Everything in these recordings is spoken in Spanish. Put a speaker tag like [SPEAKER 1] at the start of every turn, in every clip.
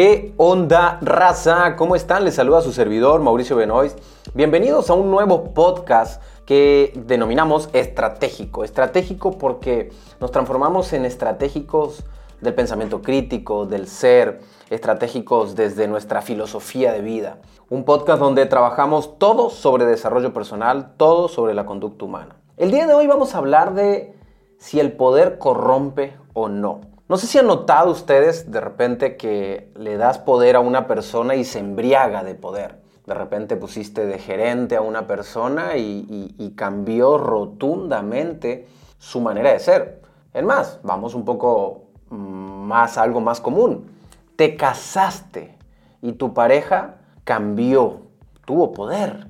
[SPEAKER 1] ¿Qué onda, raza? ¿Cómo están? Les saluda su servidor, Mauricio Benoist. Bienvenidos a un nuevo podcast que denominamos estratégico. Estratégico porque nos transformamos en estratégicos del pensamiento crítico, del ser, estratégicos desde nuestra filosofía de vida. Un podcast donde trabajamos todo sobre desarrollo personal, todo sobre la conducta humana. El día de hoy vamos a hablar de si el poder corrompe o no. No sé si han notado ustedes de repente que le das poder a una persona y se embriaga de poder. De repente pusiste de gerente a una persona y, cambió rotundamente su manera de ser. Es más, vamos un poco mm, más a algo más común. Te casaste y tu pareja cambió, tuvo poder.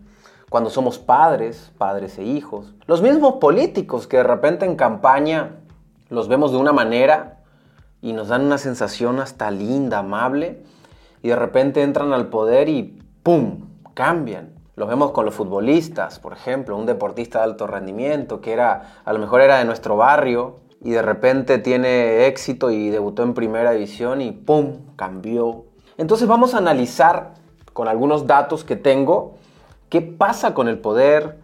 [SPEAKER 1] Cuando somos padres, padres e hijos. Los mismos políticos que de repente en campaña los vemos de una manera y nos dan una sensación hasta linda, amable, y de repente entran al poder y ¡pum! cambian. Lo vemos con los futbolistas, por ejemplo, un deportista de alto rendimiento que era, a lo mejor era de nuestro barrio y de repente tiene éxito y debutó en primera división y ¡pum! cambió. Entonces vamos a analizar con algunos datos que tengo qué pasa con el poder,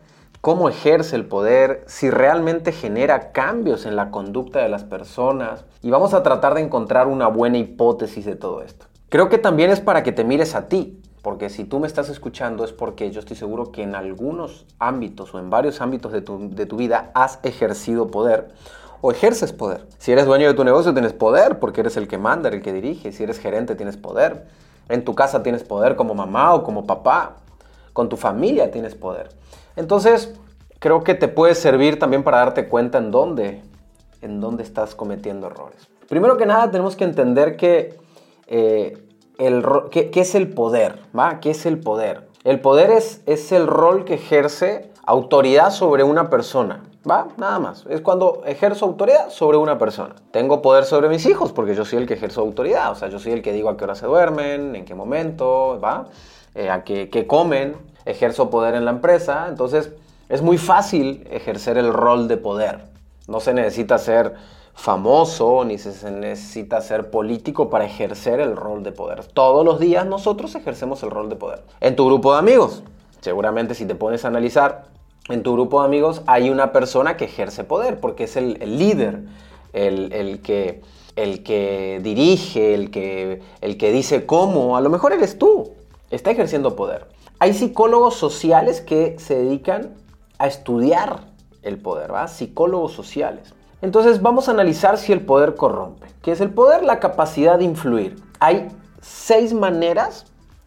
[SPEAKER 1] cómo ejerce el poder, si realmente genera cambios en la conducta de las personas y vamos a tratar de encontrar una buena hipótesis de todo esto. Creo que también es para que te mires a ti, porque si tú me estás escuchando es porque yo estoy seguro que en algunos ámbitos o en varios ámbitos de tu, de tu vida has ejercido poder o ejerces poder. Si eres dueño de tu negocio tienes poder porque eres el que manda, el que dirige. Si eres gerente tienes poder. En tu casa tienes poder como mamá o como papá. Con tu familia tienes poder. Entonces, creo que te puede servir también para darte cuenta en dónde, en dónde estás cometiendo errores. Primero que nada, tenemos que entender que, eh, el, ¿qué, es el poder? ¿va? ¿Qué es el poder? El poder es, es el rol que ejerce autoridad sobre una persona. ¿Va? Nada más. Es cuando ejerzo autoridad sobre una persona. Tengo poder sobre mis hijos porque yo soy el que ejerzo autoridad. O sea, yo soy el que digo a qué hora se duermen, en qué momento, ¿va? Eh, a qué, qué comen. Ejerzo poder en la empresa. Entonces, es muy fácil ejercer el rol de poder. No se necesita ser famoso ni se necesita ser político para ejercer el rol de poder. Todos los días nosotros ejercemos el rol de poder. En tu grupo de amigos, seguramente si te pones a analizar, en tu grupo de amigos hay una persona que ejerce poder porque es el, líder, el, que, dirige, el que dice cómo. A lo mejor eres tú. Está ejerciendo poder. Hay psicólogos sociales que se dedican a estudiar el poder, ¿va? Psicólogos sociales. Entonces vamos a analizar si el poder corrompe. ¿Qué es el poder? La capacidad de influir. Hay seis maneras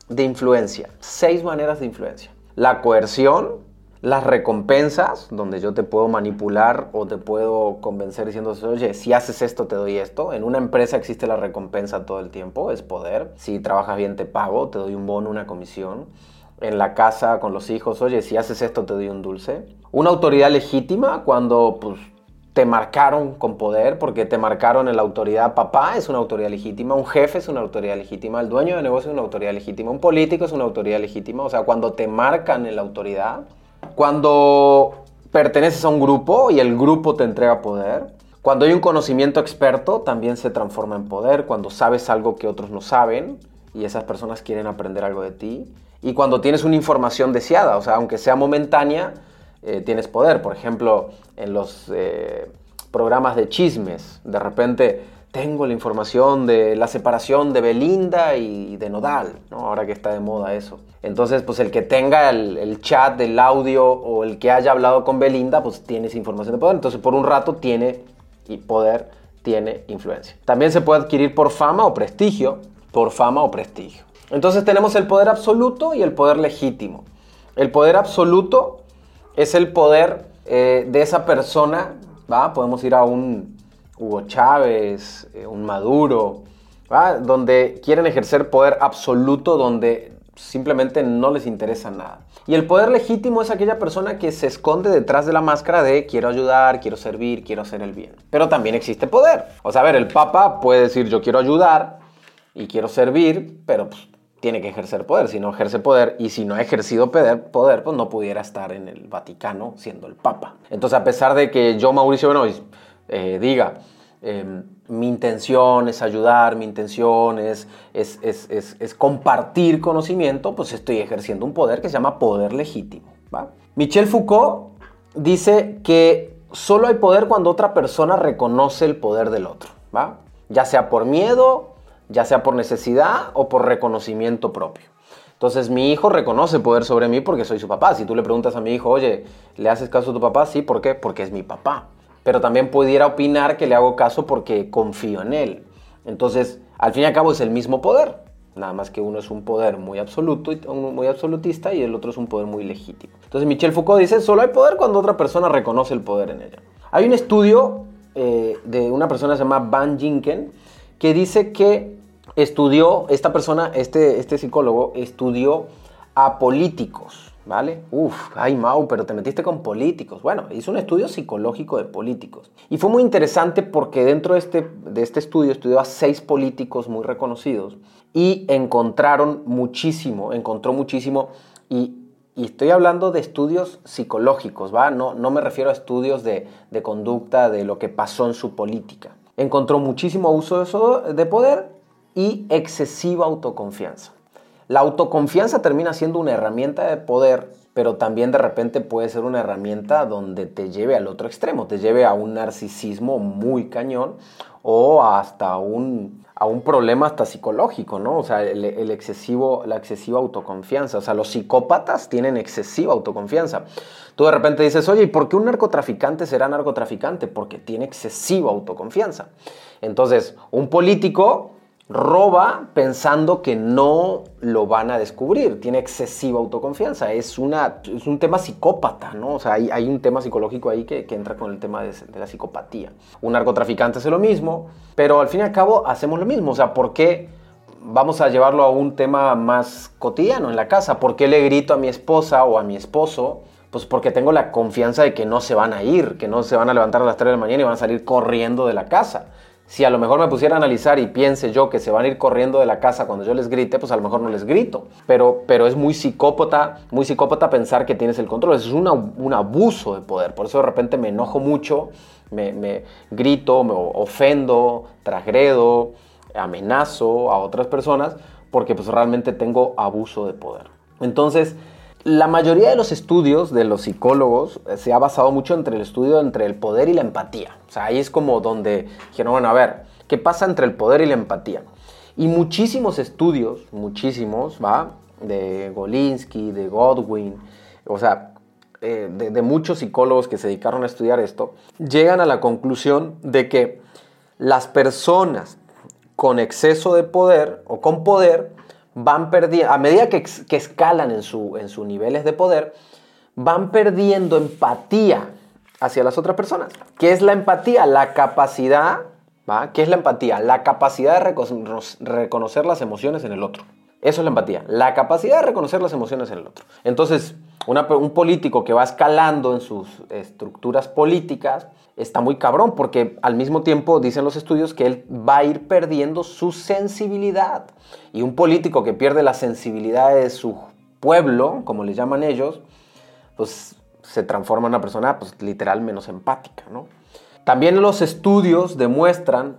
[SPEAKER 1] de influencia. Seis maneras de influencia. La coerción, las recompensas, donde yo te puedo manipular o te puedo convencer diciendo, oye, si haces esto, te doy esto. En una empresa existe la recompensa todo el tiempo, es poder. Si trabajas bien, te pago, te doy un bono, una comisión en la casa con los hijos, oye, si haces esto te doy un dulce. Una autoridad legítima cuando pues, te marcaron con poder, porque te marcaron en la autoridad. Papá es una autoridad legítima, un jefe es una autoridad legítima, el dueño de negocio es una autoridad legítima, un político es una autoridad legítima. O sea, cuando te marcan en la autoridad, cuando perteneces a un grupo y el grupo te entrega poder. Cuando hay un conocimiento experto, también se transforma en poder. Cuando sabes algo que otros no saben y esas personas quieren aprender algo de ti y cuando tienes una información deseada, o sea, aunque sea momentánea, eh, tienes poder. Por ejemplo, en los eh, programas de chismes, de repente tengo la información de la separación de Belinda y de Nodal, ¿no? ahora que está de moda eso. Entonces, pues el que tenga el, el, chat del audio o el que haya hablado con Belinda, pues tiene esa información de poder. Entonces, por un rato tiene poder, tiene influencia. También se puede adquirir por fama o prestigio, por fama o prestigio. Entonces tenemos el poder absoluto y el poder legítimo. El poder absoluto es el poder eh, de esa persona, ¿va? Podemos ir a un Hugo Chávez, eh, un Maduro, ¿va? Donde quieren ejercer poder absoluto, donde simplemente no les interesa nada. Y el poder legítimo es aquella persona que se esconde detrás de la máscara de quiero ayudar, quiero servir, quiero hacer el bien. Pero también existe poder. O sea, a ver, el Papa puede decir yo quiero ayudar y quiero servir, pero pues, tiene que ejercer poder. Si no ejerce poder y si no ha ejercido poder, pues no pudiera estar en el Vaticano siendo el Papa. Entonces, a pesar de que yo, Mauricio Benoist, eh, diga, em, mi intención es ayudar, mi intención es, es, es, compartir conocimiento, pues estoy ejerciendo un poder que se llama poder legítimo. Michel Foucault dice que solo hay poder cuando otra persona reconoce el poder del otro, ¿va? ya sea por miedo, ya sea por necesidad o por reconocimiento propio. Entonces mi hijo reconoce poder sobre mí porque soy su papá. Si tú le preguntas a mi hijo, oye, ¿le haces caso a tu papá? Sí, ¿por qué? Porque es mi papá. Pero también pudiera opinar que le hago caso porque confío en él. Entonces, al fin y al cabo es el mismo poder. Nada más que uno es un poder muy absoluto, muy absolutista y el otro es un poder muy legítimo. Entonces Michel Foucault dice, solo hay poder cuando otra persona reconoce el poder en ella. Hay un estudio eh, de una persona que se llama Van Ginken que dice que estudió, esta persona, este, este psicólogo, estudió a políticos, ¿vale? Uf, ay Mau, pero te metiste con políticos. Bueno, hizo un estudio psicológico de políticos. Y fue muy interesante porque dentro de este, de este estudio estudió a seis políticos muy reconocidos y encontraron muchísimo, encontró muchísimo y, estoy hablando de estudios psicológicos, ¿va? No, no me refiero a estudios de, de conducta, de lo que pasó en su política. Encontró muchísimo uso de poder y excesiva autoconfianza. La autoconfianza termina siendo una herramienta de poder, pero también de repente puede ser una herramienta donde te lleve al otro extremo, te lleve a un narcisismo muy cañón o hasta un, a un problema hasta psicológico, ¿no? O sea, el, excesivo, la excesiva autoconfianza. O sea, los psicópatas tienen excesiva autoconfianza. Tú de repente dices, oye, ¿y por qué un narcotraficante será narcotraficante? Porque tiene excesiva autoconfianza. Entonces, un político roba pensando que no lo van a descubrir, tiene excesiva autoconfianza, es, una, es un tema psicópata, ¿no? O sea, hay, un tema psicológico ahí que, entra con el tema de, la psicopatía. Un narcotraficante hace lo mismo, pero al fin y al cabo hacemos lo mismo, o sea, ¿por qué vamos a llevarlo a un tema más cotidiano en la casa? ¿Por qué le grito a mi esposa o a mi esposo? Pues porque tengo la confianza de que no se van a ir, que no se van a levantar a las 3 de la mañana y van a salir corriendo de la casa. Si a lo mejor me pusiera a analizar y piense yo que se van a ir corriendo de la casa cuando yo les grite, pues a lo mejor no les grito. Pero, pero es muy psicópata, muy psicópata pensar que tienes el control. Es un abuso de poder. Por eso de repente me enojo mucho, me, grito, me ofendo, trasgredo, amenazo a otras personas porque pues realmente tengo abuso de poder. Entonces, la mayoría de los estudios de los psicólogos eh, se ha basado mucho entre el estudio entre el poder y la empatía. O sea, ahí es como donde dijeron, bueno, a ver, ¿qué pasa entre el poder y la empatía? Y muchísimos estudios, muchísimos, ¿va? De Golinsky, de Godwin, o sea, eh, de, de muchos psicólogos que se dedicaron a estudiar esto, llegan a la conclusión de que las personas con exceso de poder o con poder van perdiendo, a medida que, escalan en, su, en sus niveles de poder, van perdiendo empatía hacia las otras personas. ¿Qué es la empatía? La capacidad, ¿va? ¿Qué es la empatía? La capacidad de reconocer las emociones en el otro. Eso es la empatía, la capacidad de reconocer las emociones en el otro. Entonces, un político que va escalando en sus estructuras políticas está muy cabrón porque al mismo tiempo dicen los estudios que él va a ir perdiendo su sensibilidad. Y un político que pierde la sensibilidad de su pueblo, como le llaman ellos, pues se transforma en una persona pues, literal menos empática. ¿no? También los estudios demuestran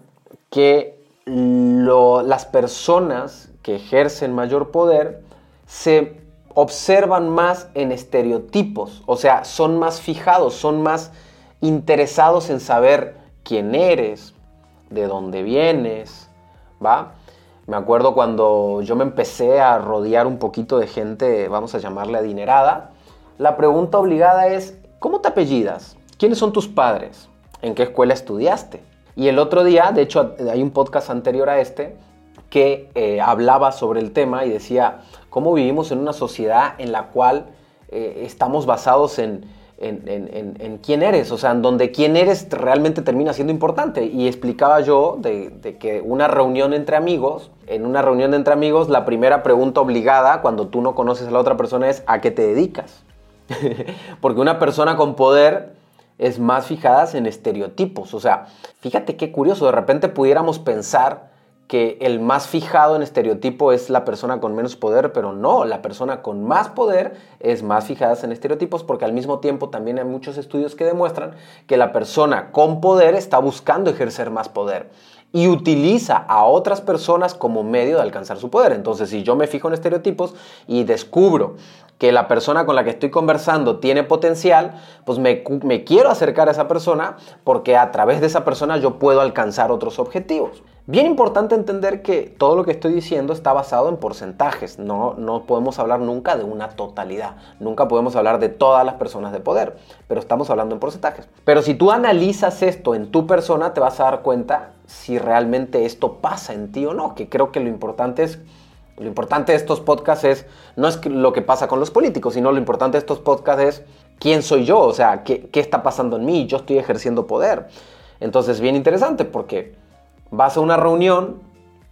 [SPEAKER 1] que las personas que ejercen mayor poder se observan más en estereotipos, o sea, son más fijados, son más interesados en saber quién eres, de dónde vienes, ¿va? Me acuerdo cuando yo me empecé a rodear un poquito de gente, vamos a llamarle adinerada, la pregunta obligada es, ¿cómo te apellidas? ¿Quiénes son tus padres? ¿En qué escuela estudiaste? Y el otro día, de hecho hay un podcast anterior a este, que eh, hablaba sobre el tema y decía cómo vivimos en una sociedad en la cual eh, estamos basados en, en, quién eres, o sea, en donde quién eres realmente termina siendo importante. Y explicaba yo de, que una reunión entre amigos, en una reunión entre amigos, la primera pregunta obligada cuando tú no conoces a la otra persona es ¿a qué te dedicas? Porque una persona con poder es más fijada en estereotipos. O sea, fíjate qué curioso, de repente pudiéramos pensar que el más fijado en estereotipo es la persona con menos poder, pero no, la persona con más poder es más fijada en estereotipos porque al mismo tiempo también hay muchos estudios que demuestran que la persona con poder está buscando ejercer más poder y utiliza a otras personas como medio de alcanzar su poder. Entonces, si yo me fijo en estereotipos y descubro que la persona con la que estoy conversando tiene potencial, pues me, me, quiero acercar a esa persona porque a través de esa persona yo puedo alcanzar otros objetivos. Bien importante entender que todo lo que estoy diciendo está basado en porcentajes, no, no podemos hablar nunca de una totalidad, nunca podemos hablar de todas las personas de poder, pero estamos hablando en porcentajes. Pero si tú analizas esto en tu persona, te vas a dar cuenta si realmente esto pasa en ti o no, que creo que lo importante es lo importante de estos podcasts es, no es lo que pasa con los políticos, sino lo importante de estos podcasts es quién soy yo, o sea, qué, qué está pasando en mí, yo estoy ejerciendo poder. Entonces, bien interesante porque vas a una reunión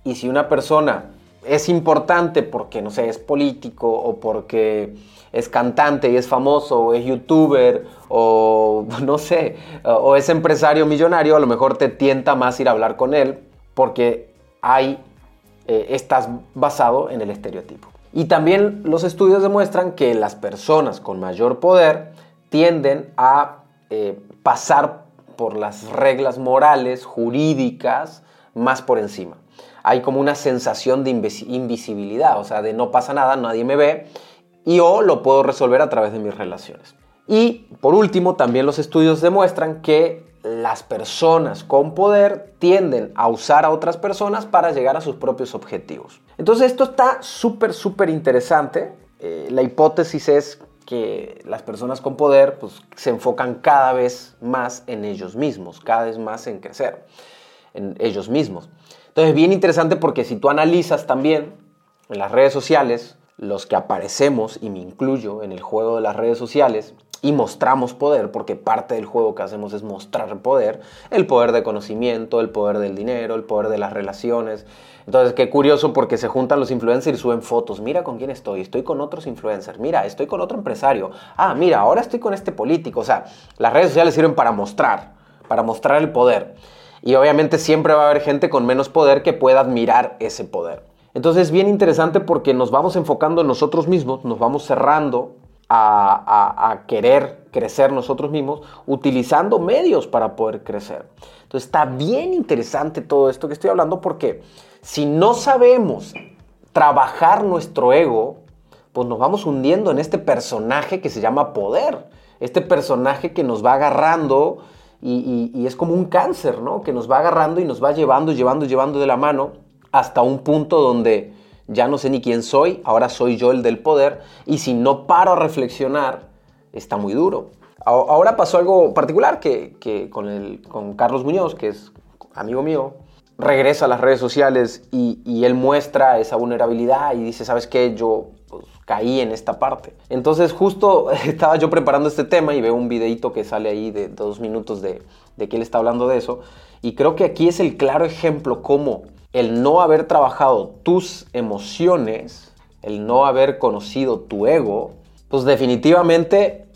[SPEAKER 1] y si una persona es importante porque, no sé, es político o porque es cantante y es famoso o es youtuber o no sé, o es empresario millonario, a lo mejor te tienta más ir a hablar con él porque hay eh, estás basado en el estereotipo. Y también los estudios demuestran que las personas con mayor poder tienden a eh, pasar por las reglas morales, jurídicas, más por encima. Hay como una sensación de invisibilidad, o sea, de no pasa nada, nadie me ve, y o lo puedo resolver a través de mis relaciones. Y por último, también los estudios demuestran que las personas con poder tienden a usar a otras personas para llegar a sus propios objetivos. Entonces esto está súper, súper interesante. Eh, la hipótesis es que las personas con poder pues, se enfocan cada vez más en ellos mismos, cada vez más en crecer en ellos mismos. Entonces es bien interesante porque si tú analizas también en las redes sociales, los que aparecemos, y me incluyo en el juego de las redes sociales, y mostramos poder, porque parte del juego que hacemos es mostrar poder, el poder de conocimiento, el poder del dinero, el poder de las relaciones. Entonces, qué curioso porque se juntan los influencers y suben fotos. Mira con quién estoy, estoy con otros influencers, mira, estoy con otro empresario. Ah, mira, ahora estoy con este político. O sea, las redes sociales sirven para mostrar, para mostrar el poder. Y obviamente siempre va a haber gente con menos poder que pueda admirar ese poder. Entonces es bien interesante porque nos vamos enfocando en nosotros mismos, nos vamos cerrando a, querer crecer nosotros mismos utilizando medios para poder crecer. Entonces está bien interesante todo esto que estoy hablando porque si no sabemos trabajar nuestro ego, pues nos vamos hundiendo en este personaje que se llama poder. Este personaje que nos va agarrando y, es como un cáncer, ¿no? Que nos va agarrando y nos va llevando, llevando, llevando de la mano hasta un punto donde ya no sé ni quién soy, ahora soy yo el del poder, y si no paro a reflexionar, está muy duro. Ahora pasó algo particular que, con, Carlos Muñoz, que es amigo mío, regresa a las redes sociales y, él muestra esa vulnerabilidad y dice, ¿sabes qué? Yo caí en esta parte. Entonces justo estaba yo preparando este tema y veo un videito que sale ahí de dos minutos de, de que él está hablando de eso. Y creo que aquí es el claro ejemplo cómo el no haber trabajado tus emociones, el no haber conocido tu ego, pues definitivamente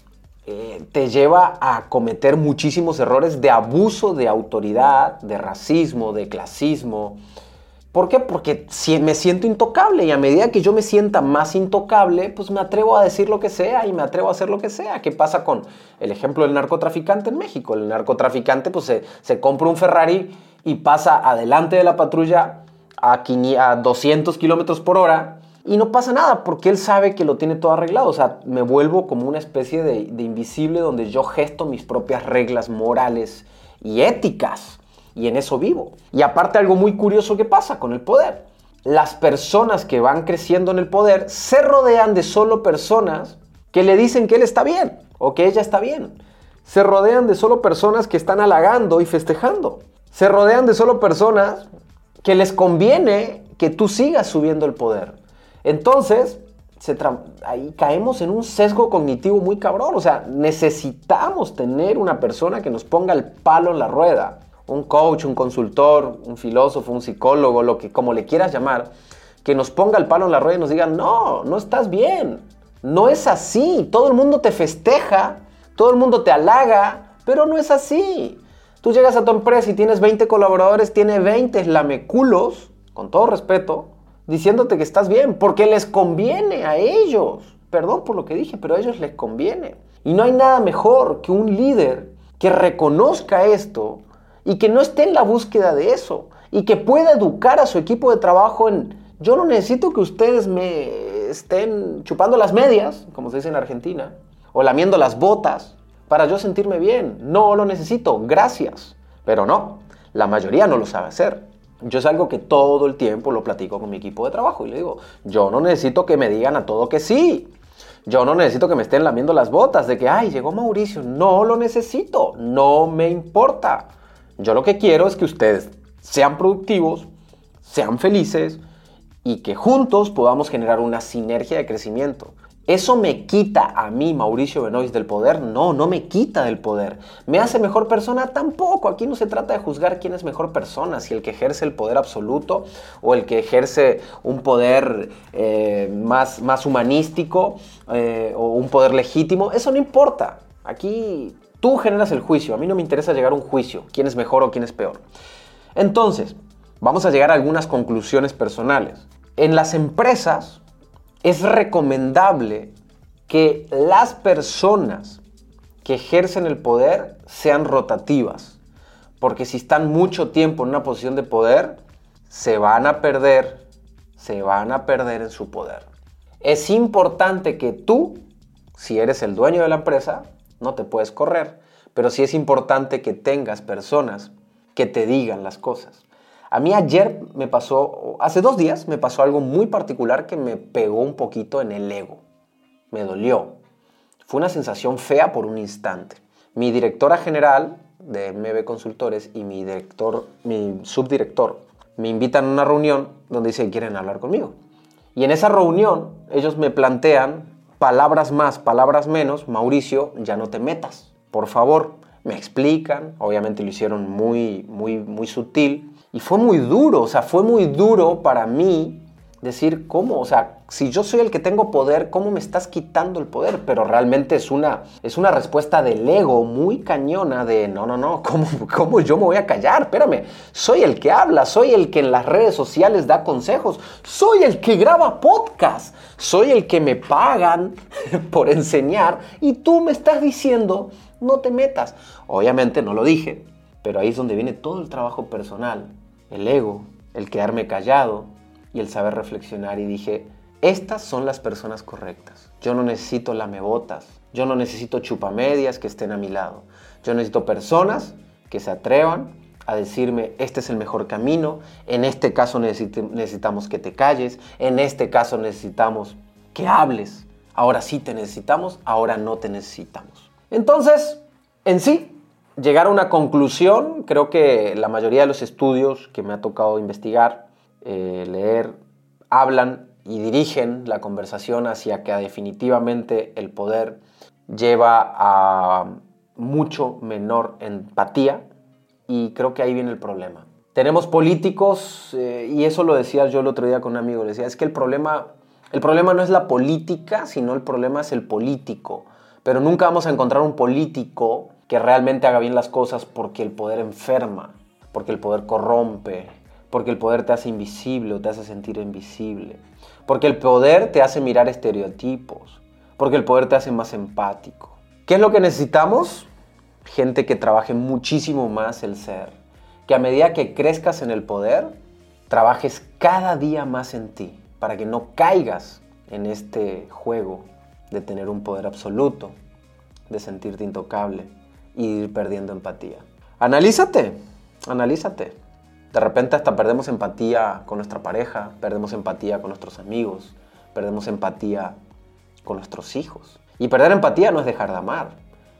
[SPEAKER 1] eh, te lleva a cometer muchísimos errores de abuso de autoridad, de racismo, de clasismo. ¿Por qué? Porque me siento intocable y a medida que yo me sienta más intocable, pues me atrevo a decir lo que sea y me atrevo a hacer lo que sea. ¿Qué pasa con el ejemplo del narcotraficante en México? El narcotraficante pues se, compra un Ferrari y pasa adelante de la patrulla a, 200 kilómetros por hora y no pasa nada porque él sabe que lo tiene todo arreglado. O sea, me vuelvo como una especie de, invisible donde yo gesto mis propias reglas morales y éticas. Y en eso vivo. Y aparte algo muy curioso que pasa con el poder. Las personas que van creciendo en el poder se rodean de solo personas que le dicen que él está bien o que ella está bien. Se rodean de solo personas que están halagando y festejando se rodean de solo personas que les conviene que tú sigas subiendo el poder. Entonces, ahí caemos en un sesgo cognitivo muy cabrón. O sea, necesitamos tener una persona que nos ponga el palo en la rueda. Un coach, un consultor, un filósofo, un psicólogo, lo que como le quieras llamar, que nos ponga el palo en la rueda y nos diga, no, no estás bien. No es así. Todo el mundo te festeja, todo el mundo te halaga, pero no es así. Tú llegas a tu empresa y tienes 20 colaboradores, tiene 20 lameculos con todo respeto, diciéndote que estás bien, porque les conviene a ellos. Perdón por lo que dije, pero a ellos les conviene. Y no hay nada mejor que un líder que reconozca esto y que no esté en la búsqueda de eso y que pueda educar a su equipo de trabajo en yo no necesito que ustedes me estén chupando las medias, como se dice en Argentina, o lamiendo las botas para yo sentirme bien. No lo necesito, gracias. Pero no, la mayoría no lo sabe hacer. Yo es algo que todo el tiempo lo platico con mi equipo de trabajo y le digo, yo no necesito que me digan a todo que sí. Yo no necesito que me estén lamiendo las botas de que, ay, llegó Mauricio. No lo necesito, no me importa. Yo lo que quiero es que ustedes sean productivos, sean felices y que juntos podamos generar una sinergia de crecimiento. ¿Eso me quita a mí, Mauricio Benoist, del poder? No, no me quita del poder. ¿Me hace mejor persona? Tampoco. Aquí no se trata de juzgar quién es mejor persona, si el que ejerce el poder absoluto o el que ejerce un poder eh, más, más humanístico eh, o un poder legítimo. Eso no importa. Aquí tú generas el juicio. A mí no me interesa llegar a un juicio, quién es mejor o quién es peor. Entonces, vamos a llegar a algunas conclusiones personales. En las empresas es recomendable que las personas que ejercen el poder sean rotativas, porque si están mucho tiempo en una posición de poder, se van a perder, se van a perder en su poder. Es importante que tú, si eres el dueño de la empresa, no te puedes correr, pero sí es importante que tengas personas que te digan las cosas. A mí ayer me pasó, hace dos días me pasó algo muy particular que me pegó un poquito en el ego. Me dolió. Fue una sensación fea por un instante. Mi directora general de MB Consultores y mi director, mi subdirector, me invitan a una reunión donde dicen quieren hablar conmigo. Y en esa reunión ellos me plantean palabras más, palabras menos, Mauricio, ya no te metas, por favor. Me explican, obviamente lo hicieron muy, muy, muy sutil, y fue muy duro, o sea, fue muy duro para mí decir, ¿cómo? O sea, si yo soy el que tengo poder, ¿cómo me estás quitando el poder? Pero realmente es una, es una respuesta del ego muy cañona de, no, no, no, ¿cómo, ¿cómo yo me voy a callar? Espérame, soy el que habla, soy el que en las redes sociales da consejos, soy el que graba podcast, soy el que me pagan por enseñar y tú me estás diciendo, no te metas. Obviamente no lo dije, pero ahí es donde viene todo el trabajo personal el ego, el quedarme callado y el saber reflexionar y dije, estas son las personas correctas. Yo no necesito lamebotas, yo no necesito chupamedias que estén a mi lado. Yo necesito personas que se atrevan a decirme, este es el mejor camino, en este caso necesitamos que te calles, en este caso necesitamos que hables. Ahora sí te necesitamos, ahora no te necesitamos. Entonces, en sí, llegar a una conclusión, creo que la mayoría de los estudios que me ha tocado investigar, eh, leer, hablan y dirigen la conversación hacia que definitivamente el poder lleva a mucho menor empatía y creo que ahí viene el problema. Tenemos políticos, eh, y eso lo decía yo el otro día con un amigo, le decía, es que el problema, el problema no es la política, sino el problema es el político. Pero nunca vamos a encontrar un político que realmente haga bien las cosas porque el poder enferma, porque el poder corrompe, porque el poder te hace invisible o te hace sentir invisible, porque el poder te hace mirar estereotipos, porque el poder te hace más empático. ¿Qué es lo que necesitamos? Gente que trabaje muchísimo más el ser, que a medida que crezcas en el poder, trabajes cada día más en ti, para que no caigas en este juego de tener un poder absoluto, de sentirte intocable y ir perdiendo empatía. Analízate, analízate. De repente hasta perdemos empatía con nuestra pareja, perdemos empatía con nuestros amigos, perdemos empatía con nuestros hijos. Y perder empatía no es dejar de amar.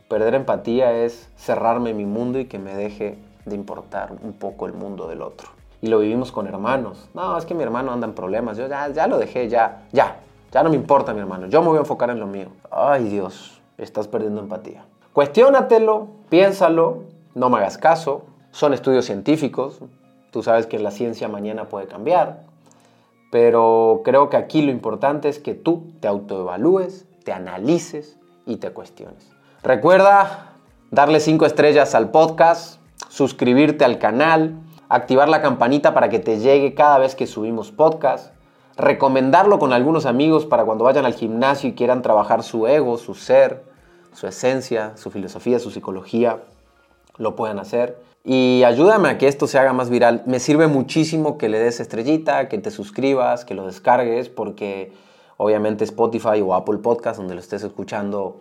[SPEAKER 1] Perder empatía es cerrarme mi mundo y que me deje de importar un poco el mundo del otro. Y lo vivimos con hermanos. No, es que mi hermano anda en problemas. Yo ya, ya lo dejé, ya, ya. Ya no me importa mi hermano. Yo me voy a enfocar en lo mío. Ay Dios, estás perdiendo empatía. Cuestiónatelo, piénsalo, no me hagas caso. Son estudios científicos. Tú sabes que la ciencia mañana puede cambiar. Pero creo que aquí lo importante es que tú te autoevalúes, te analices y te cuestiones. Recuerda darle cinco estrellas al podcast, suscribirte al canal, activar la campanita para que te llegue cada vez que subimos podcast, recomendarlo con algunos amigos para cuando vayan al gimnasio y quieran trabajar su ego, su ser, su esencia, su filosofía, su psicología, lo puedan hacer. Y ayúdame a que esto se haga más viral. Me sirve muchísimo que le des estrellita, que te suscribas, que lo descargues, porque obviamente Spotify o Apple Podcast, donde lo estés escuchando,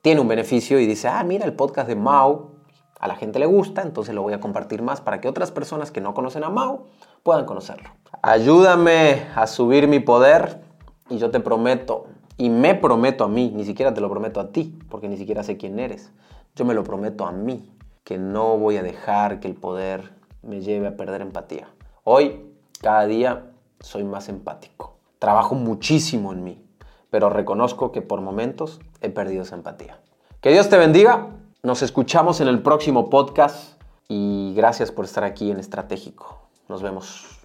[SPEAKER 1] tiene un beneficio y dice, ah, mira el podcast de Mau, a la gente le gusta, entonces lo voy a compartir más para que otras personas que no conocen a Mau puedan conocerlo. Ayúdame a subir mi poder y yo te prometo, y me prometo a mí, ni siquiera te lo prometo a ti, porque ni siquiera sé quién eres, yo me lo prometo a mí, que no voy a dejar que el poder me lleve a perder empatía. Hoy, cada día, soy más empático. Trabajo muchísimo en mí, pero reconozco que por momentos he perdido esa empatía. Que Dios te bendiga. Nos escuchamos en el próximo podcast y gracias por estar aquí en Estratégico. Nos vemos.